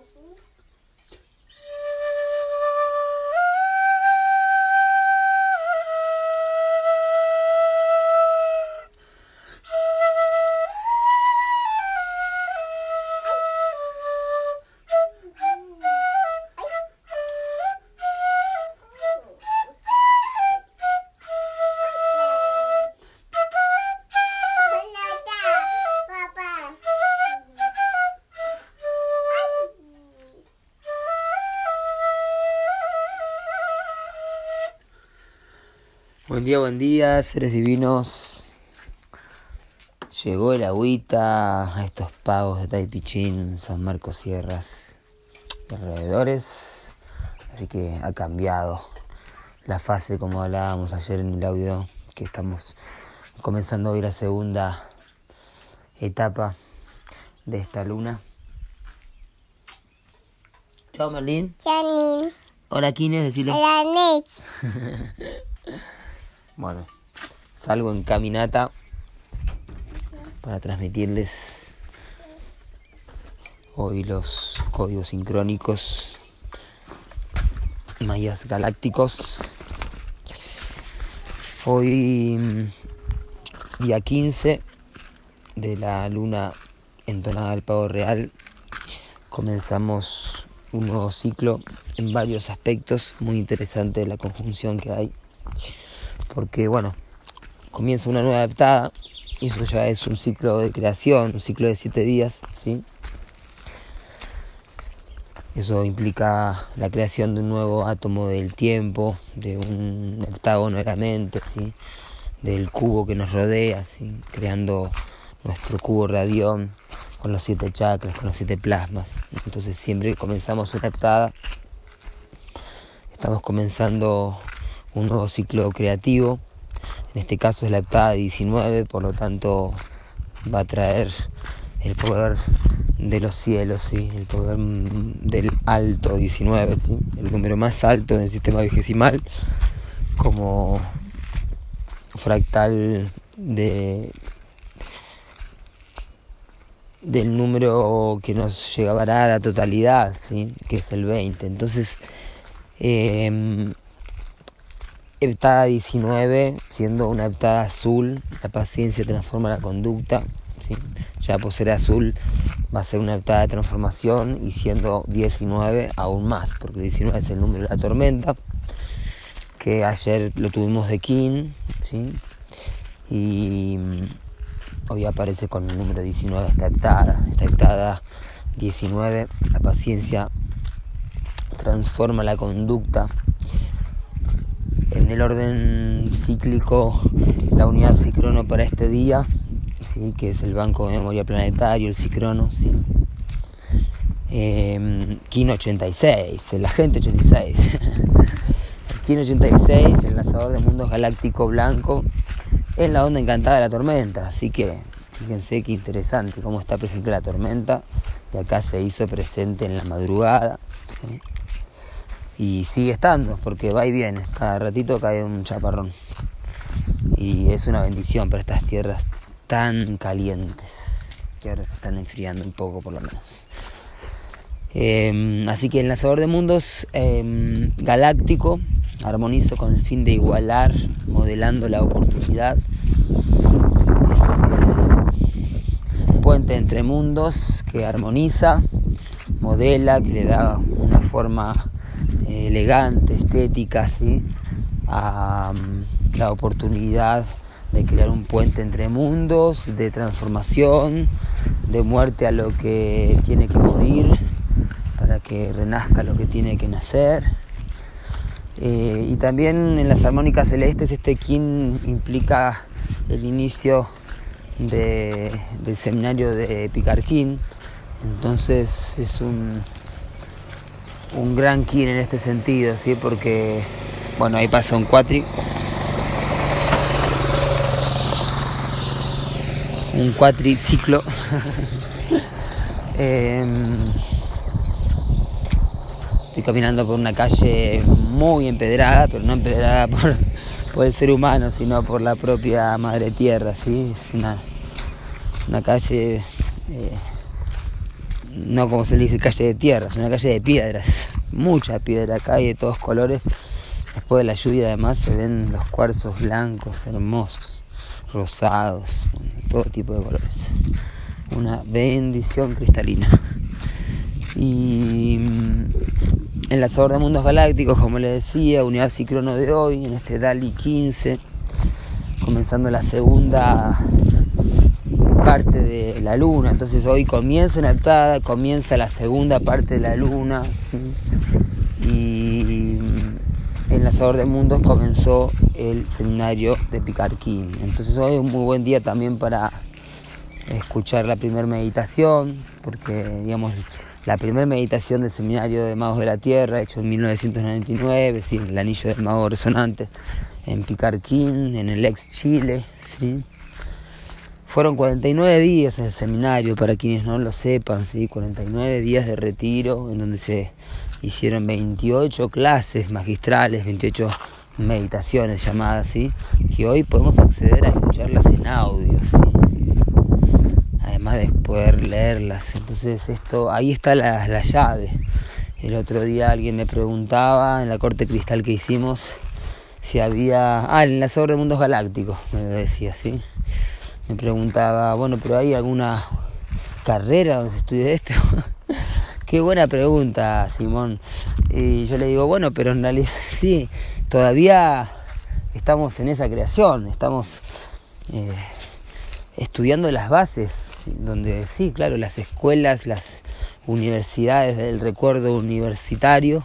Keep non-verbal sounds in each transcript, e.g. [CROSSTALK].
Rifle. Buen día, buen día, seres divinos. Llegó el agüita a estos pagos de Taipichín, San Marcos Sierras y alrededores. Así que ha cambiado la fase como hablábamos ayer en el audio, que estamos comenzando hoy la segunda etapa de esta luna. Chao Merlín. Janine. Hola Kines, decirle. Hola. [LAUGHS] Bueno, salgo en caminata para transmitirles hoy los códigos sincrónicos mayas galácticos. Hoy, mm, día 15 de la luna entonada del pavo real, comenzamos un nuevo ciclo en varios aspectos muy interesante la conjunción que hay porque bueno, comienza una nueva adaptada y eso ya es un ciclo de creación, un ciclo de siete días, ¿sí? Eso implica la creación de un nuevo átomo del tiempo, de un heptágono de la mente, ¿sí? del cubo que nos rodea, creando nuestro cubo radión con los siete chakras, con los siete plasmas. Entonces siempre que comenzamos una heptada, estamos comenzando un nuevo ciclo creativo. En este caso es la heptada 19, por lo tanto va a traer el poder de los cielos, ¿sí? el poder del alto 19, ¿sí? el número más alto del sistema vigesimal, como fractal de del número que nos llegará a la totalidad, ¿sí? que es el 20. Entonces, eh, heptada 19, siendo una heptada azul, la paciencia transforma la conducta. ¿sí? Ya por ser azul va a ser una heptada de transformación y siendo 19 aún más, porque 19 es el número de la tormenta, que ayer lo tuvimos de King, ¿sí? y mm, hoy aparece con el número 19 esta heptada, esta heptada 19, la paciencia transforma la conducta en el orden cíclico la unidad cicrono para este día, ¿sí? que es el Banco de Memoria Planetario, el cicrono, ¿sí? Eh, 86, el agente 86. el Kin 86, el lanzador de mundos galáctico blanco, es la onda encantada de la tormenta, así que fíjense qué interesante cómo está presente la tormenta, y acá se hizo presente en la madrugada y sigue estando porque va y viene, cada ratito cae un chaparrón y es una bendición para estas tierras tan calientes que ahora se están enfriando un poco por lo menos. Eh, así que el lanzador de mundos eh, galáctico armonizo con el fin de igualar, modelando la oportunidad. Es el puente entre mundos que armoniza, modela, que le da una forma elegante, estética, ¿sí? mm, la oportunidad de crear un puente entre mundos, de transformación, de muerte a lo que tiene que morir, para que renazca lo que tiene que nacer. Eh, y también en las armónicas celestes este kin implica el inicio de, del seminario de Picarquín, entonces es un, un gran kin en este sentido, ¿sí? Porque, bueno, ahí pasa un cuatri. Un cuatriciclo. [LAUGHS] eh, estoy caminando por una calle muy empedrada, pero no empedrada [LAUGHS] por, por el ser humano, sino por la propia madre tierra, ¿sí? Es una, una calle... Eh, no como se le dice calle de tierra, es una calle de piedras, mucha piedra acá y de todos colores. Después de la lluvia además se ven los cuarzos blancos, hermosos, rosados, todo tipo de colores. Una bendición cristalina. Y mm, en la sabor de mundos galácticos, como les decía, unidad ciclono de hoy, en este DALI 15, comenzando la segunda parte de la luna. Entonces hoy comienza una altada, comienza la segunda parte de la luna. Y en la Sabor de Mundos comenzó el seminario de Picarquín. Entonces hoy es un muy buen día también para escuchar la primera meditación, porque digamos la primera meditación del seminario de Magos de la Tierra, hecho en 1999, ¿sí? el anillo del mago resonante en Picarquín, en el ex Chile. ¿sí? Fueron 49 días el seminario, para quienes no lo sepan, ¿sí? 49 días de retiro en donde se hicieron 28 clases magistrales, 28 meditaciones llamadas así, que hoy podemos acceder a escucharlas en audio, ¿sí? además de poder leerlas. Entonces esto, ahí está la, la llave. El otro día alguien me preguntaba en la corte cristal que hicimos si había... Ah, el enlazador de mundos galácticos, me decía, ¿sí? Me preguntaba, bueno, pero ¿hay alguna carrera donde se estudie esto? [LAUGHS] Qué buena pregunta, Simón. Y yo le digo, bueno, pero en realidad [LAUGHS] sí, todavía estamos en esa creación, estamos eh, estudiando las bases, donde sí, claro, las escuelas, las universidades del recuerdo universitario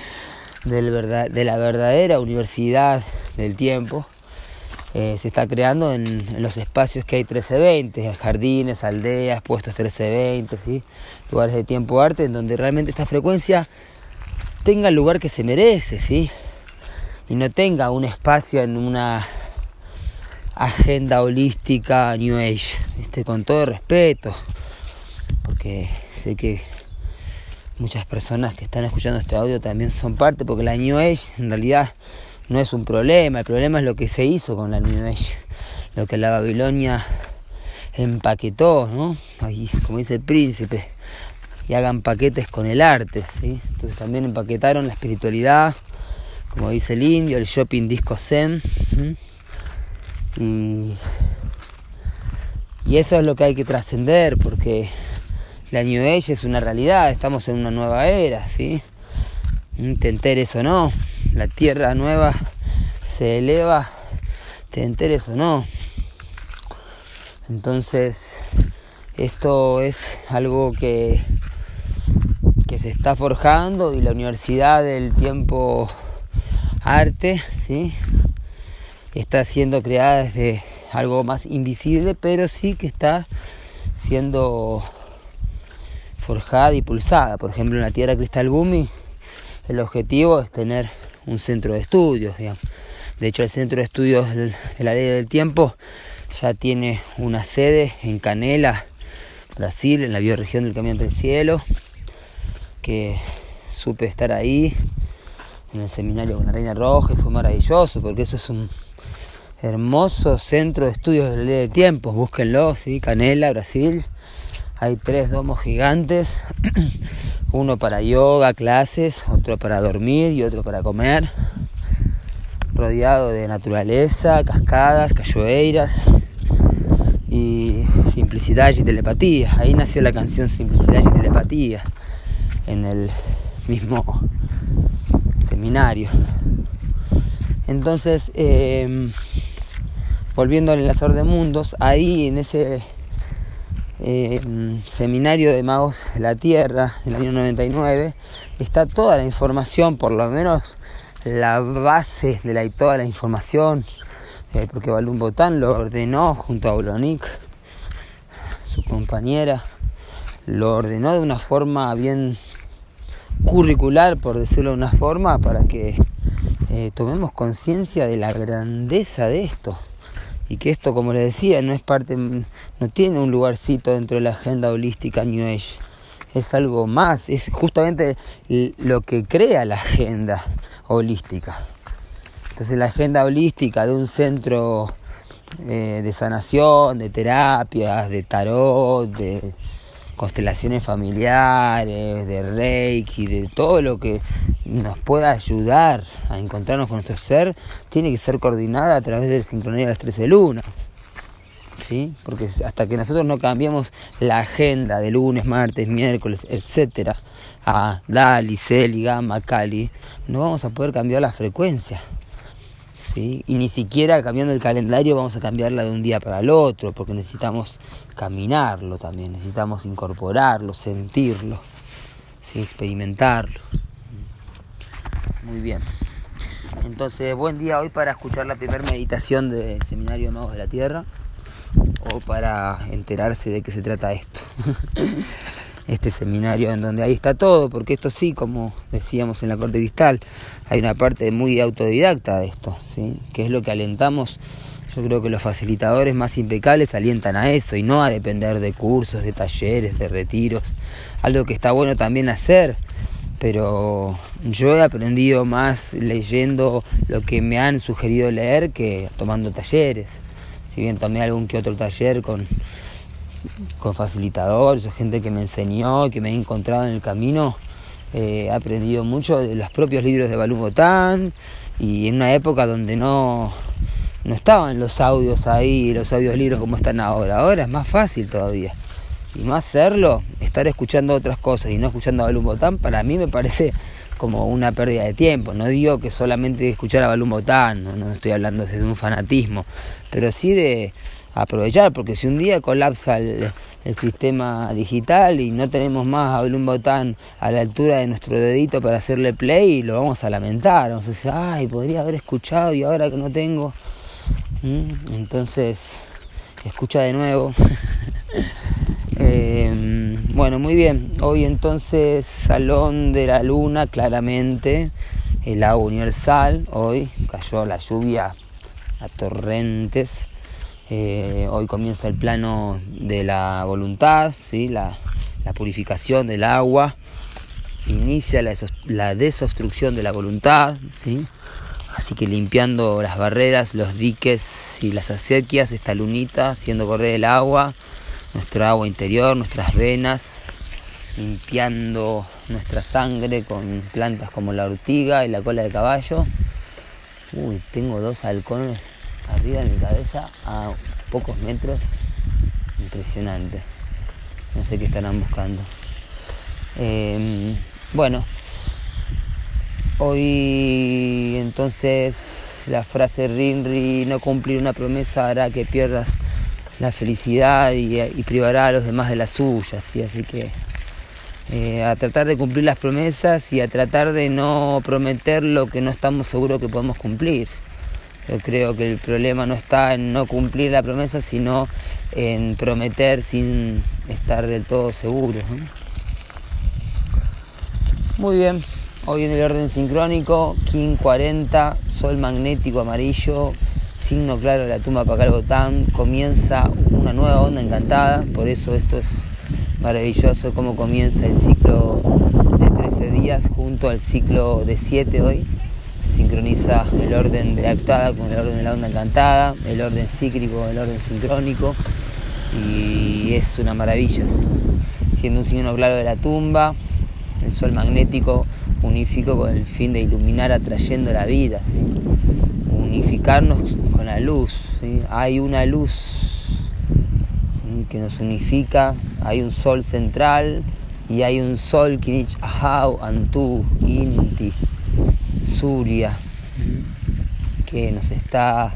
[LAUGHS] de la verdadera universidad del tiempo eh, se está creando en, los espacios que hay 1320, jardines, aldeas, puestos 1320, ¿sí? lugares de tiempo arte, en donde realmente esta frecuencia tenga el lugar que se merece, ¿sí? y no tenga un espacio en una agenda holística New Age, este, con todo respeto, porque sé que muchas personas que están escuchando este audio también son parte, porque la New Age en realidad no es un problema, el problema es lo que se hizo con la New Age, lo que la Babilonia empaquetó, ¿no? Ahí, como dice el príncipe, y hagan paquetes con el arte, ¿sí? Entonces también empaquetaron la espiritualidad, como dice el indio, el shopping disco zen, y, y eso es lo que hay que trascender, porque la New Age es una realidad, estamos en una nueva era, ¿sí? Te enteres o no, la tierra nueva se eleva, te enteres o no. Entonces, esto es algo que, que se está forjando y la Universidad del Tiempo Arte, ¿sí? está siendo creada desde algo más invisible, pero sí que está siendo forjada y pulsada. Por ejemplo, en la Tierra Cristal Bumi, el objetivo es tener un centro de estudios, digamos. De hecho, el centro de estudios de la ley del tiempo ya tiene una sede en Canela, Brasil, en la bioregión del Camino del Cielo, que supe estar ahí en el seminario con la Reina Roja y fue maravilloso, porque eso es un hermoso centro de estudios de la ley del tiempo. Búsquenlo, ¿sí? Canela, Brasil. Hay tres domos gigantes, [CLEARS THROAT] uno para yoga, clases, otro para dormir y otro para comer, rodeado de naturaleza, cascadas, cachoeiras y simplicidad y telepatía. Ahí nació la canción Simplicidad y telepatía en el mismo seminario. Entonces, eh, volviendo al enlazador de mundos, ahí en ese eh, seminario de magos la Tierra, en el año 99, está toda la información, por lo menos la base de la, toda la información, eh, porque Balún Botán lo ordenó junto a Olonik, su compañera, lo ordenó de una forma bien curricular, por decirlo de una forma, para que eh, tomemos conciencia de la grandeza de esto y que esto, como les decía, no es parte, no tiene un lugarcito dentro de la agenda holística New Age. Es algo más, es justamente lo que crea la agenda holística. Entonces la agenda holística de un centro eh, de sanación, de terapias, de tarot, de constelaciones familiares, de Reiki, de todo lo que nos pueda ayudar a encontrarnos con nuestro ser, tiene que ser coordinada a través del sincronía de las 13 lunas. ¿Sí? Porque hasta que nosotros no cambiamos la agenda de lunes, martes, miércoles, etcétera, a Dali, Celi, Gamma, Cali, no vamos a poder cambiar la frecuencia. ¿sí? Y ni siquiera cambiando el calendario vamos a cambiarla de un día para el otro, porque necesitamos caminarlo también, necesitamos incorporarlo, sentirlo, experimentarlo. Muy bien. Entonces, buen día hoy para escuchar la primera meditación del Seminario Magos de la Tierra o para enterarse de qué se trata esto. [LAUGHS] este seminario en donde ahí está todo, porque esto sí, como decíamos en la corte cristal, hay una parte muy autodidacta de esto, ¿sí? que es lo que alentamos. Yo creo que los facilitadores más impecables alientan a eso y no a depender de cursos, de talleres, de retiros. Algo que está bueno también hacer, pero yo he aprendido más leyendo lo que me han sugerido leer que tomando talleres. Si bien tomé algún que otro taller con con facilitadores gente que me enseñó, que me he encontrado en el camino, eh, he aprendido mucho de los propios libros de Balú Botán y en una época donde no, no estaban los audios ahí, los audios libros como están ahora. Ahora es más fácil todavía. Y no hacerlo, estar escuchando otras cosas y no escuchando a Balú Botán, para mí me parece como una pérdida de tiempo. No digo que solamente escuchar a Balú Botán, no, no estoy hablando desde un fanatismo, pero sí de aprovechar, porque si un día colapsa el, sistema digital y no tenemos más a un botán a la altura de nuestro dedito para hacerle play, lo vamos a lamentar, vamos a decir, ay, podría haber escuchado y ahora que no tengo. ¿Mm? Entonces, escucha de nuevo. [LAUGHS] Em, bueno, muy bien. Hoy entonces Salón de la Luna, claramente, el agua universal. Hoy cayó la lluvia a torrentes. Eh, hoy comienza el plano de la voluntad, ¿sí? la, purificación del agua, inicia la, desobstrucción de la voluntad, ¿sí? así que limpiando las barreras, los diques y las acequias, esta lunita haciendo correr el agua, nuestro agua interior, nuestras venas, limpiando nuestra sangre con plantas como la ortiga y la cola de caballo. Uy, tengo dos halcones arriba de mi cabeza a pocos metros. Impresionante. No sé qué estarán buscando. Em, bueno, hoy entonces la frase Rinri, no cumplir una promesa hará que pierdas la felicidad y, privará a los demás de la suya. Así que eh, a tratar de cumplir las promesas y a tratar de no prometer lo que no estamos seguros que podemos cumplir. Yo creo que el problema no está en no cumplir la promesa, sino en prometer sin estar del todo seguros. Muy bien, hoy en el orden sincrónico, King 40, Sol magnético amarillo, signo claro de la tumba Botán, comienza una nueva onda encantada, por eso esto es maravilloso, cómo comienza el ciclo de 13 días junto al ciclo de 7 hoy sincroniza el orden de la actuada con el orden de la onda encantada, el orden cíclico el orden sincrónico y es una maravilla. Siendo un signo claro de la tumba, el sol magnético unificó con el fin de iluminar atrayendo la vida, unificarnos la luz. Hay una luz que nos unifica, hay un sol central y hay un sol Kinich Ahau Antu Inti Suria, que nos está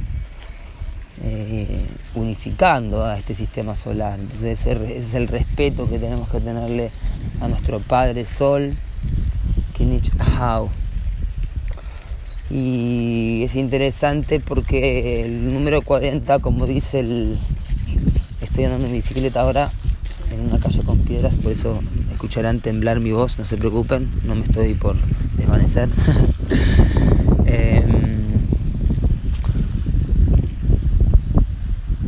eh, unificando a este sistema solar. Entonces ese es el respeto que tenemos que tenerle a nuestro Padre Sol, Kinich Ahau. Y es interesante porque el número 40, como dice el... Estoy andando en bicicleta ahora en una calle con piedras, por eso escucharán temblar mi voz, no se preocupen, no me estoy por desvanecer. [LAUGHS]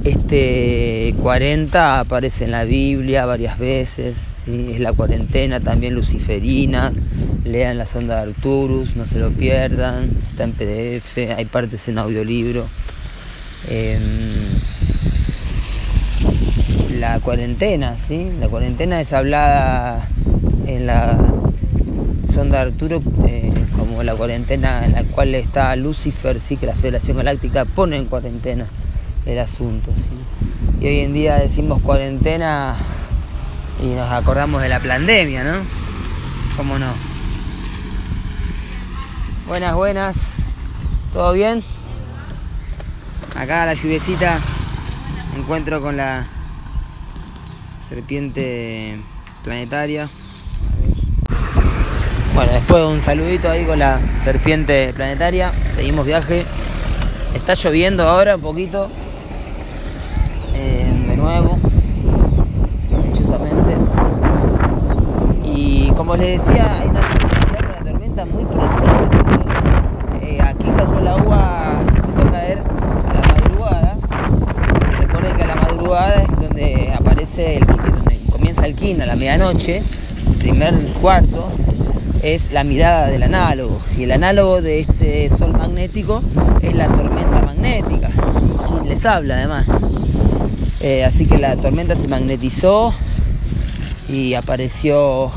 este 40 aparece en la Biblia varias veces, es la cuarentena también luciferina, lean la sonda de Arturus, no se lo pierdan, está en PDF, hay partes en audiolibro. Em, la cuarentena, ¿sí? La cuarentena es hablada en la sonda Arturo eh, como la cuarentena en la cual está Lucifer, sí, que la Federación Galáctica pone en cuarentena el asunto. Y hoy en día decimos cuarentena y nos acordamos de la pandemia, ¿no? ¿Cómo no? Buenas, buenas. ¿Todo bien? Acá la lluviecita encuentro con la serpiente planetaria. Bueno, después de un saludito ahí con la serpiente planetaria, seguimos viaje. Está lloviendo ahora un poquito. Y como les decía, hay una sincronicidad con la tormenta muy presente. Eh, aquí cayó el agua, empezó a caer a la madrugada. Recuerden que a la madrugada es donde aparece el donde comienza el kin a la medianoche, primer cuarto, es la mirada del análogo. Y el análogo de este sol magnético es la tormenta magnética. Les habla además. Eh, así que la tormenta se magnetizó y apareció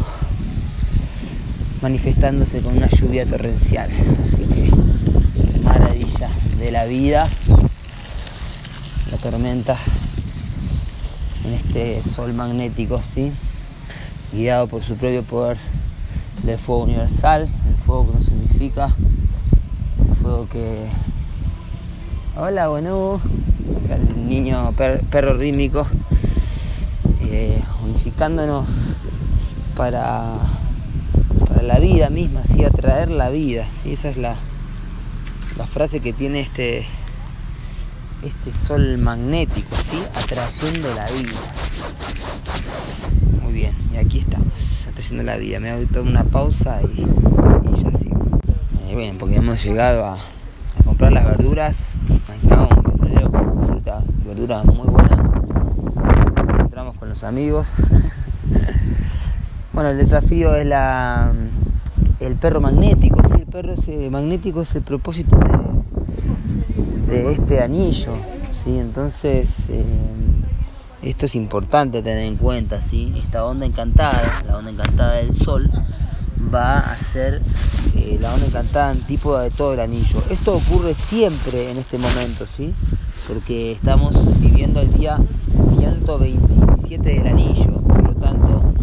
manifestándose con una lluvia torrencial. Así que maravilla de la vida, la tormenta en este sol magnético, ¿sí? guiado por su propio poder del fuego universal, el fuego que nos significa, el fuego que... Hola, bueno, el niño perro rítmico, eh, unificándonos para, para la vida misma, ¿sí? atraer la vida, ¿sí? esa es la, la frase que tiene este, este sol magnético, ¿sí? atrayendo la vida. Muy bien, y aquí estamos, atrayendo la vida. Me hago una pausa y, y ya sigo. Eh, bien, porque hemos llegado a, a comprar las verduras. Estaba un verdurero con fruta y verdura muy buena. Nos encontramos con los amigos. [LAUGHS] bueno, el desafío es la el perro magnético, ¿sí? el perro ese magnético es el propósito de, de este anillo, ¿sí? entonces eh, esto es importante tener en cuenta, ¿sí? esta onda encantada, la onda encantada del sol, va a ser eh, la onda encantada antípoda de todo el anillo. Esto ocurre siempre en este momento, ¿sí? Porque estamos viviendo el día 127 del anillo, por lo tanto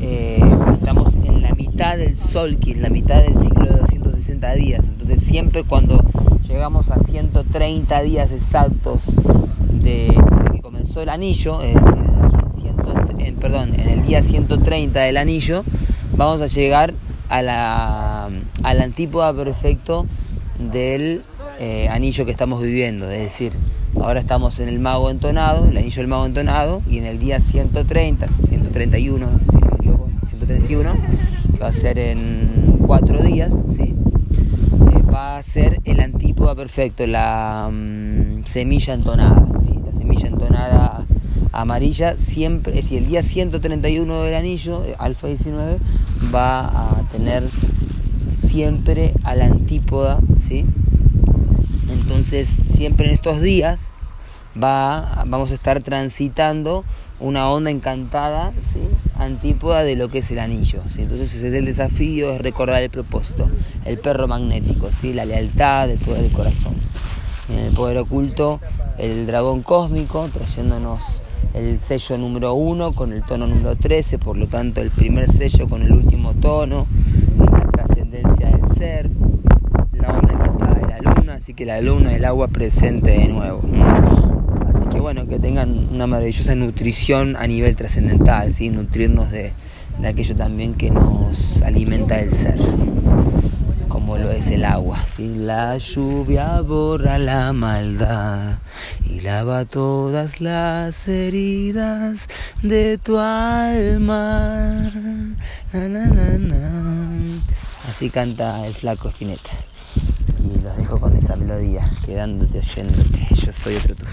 eh, estamos en la mitad del Solki, en la mitad del ciclo de 260 días. Entonces siempre cuando llegamos a 130 días exactos de, que comenzó el anillo, es decir, en, en, perdón, en el día 130 del anillo, vamos a llegar a la, a la antípoda perfecto del eh, anillo que estamos viviendo. Es decir, ahora estamos en el mago entonado, el anillo del mago entonado, y en el día 130, 131, si no me equivoco, 131, que va a ser en cuatro días, ¿sí? Eh, va a ser el antípoda perfecto, la um, semilla entonada, la semilla entonada amarilla, siempre, es decir, el día 131 del anillo, alfa 19, va a tener siempre a la antípoda, ¿sí? Entonces, siempre en estos días va, vamos a estar transitando una onda encantada, ¿sí? antípoda de lo que es el anillo. Entonces ese es el desafío, es recordar el propósito, el perro magnético, ¿sí? la lealtad, el poder del corazón. En el poder oculto, el dragón cósmico, trayéndonos el sello número 1 con el tono número 13, por lo tanto el primer sello con el último tono, la trascendencia del ser, la onda encantada de la luna, así que la luna, el agua presente de nuevo. Así que bueno, que tengan una maravillosa nutrición a nivel trascendental, ¿sí? nutrirnos de, de aquello también que nos alimenta el ser como lo es el agua. Si la lluvia borra la maldad y lava todas las heridas de tu alma. Así canta el flaco Spinetta. Y los dejo con esa melodía, quedándote oyéndote. Yo soy otro tú.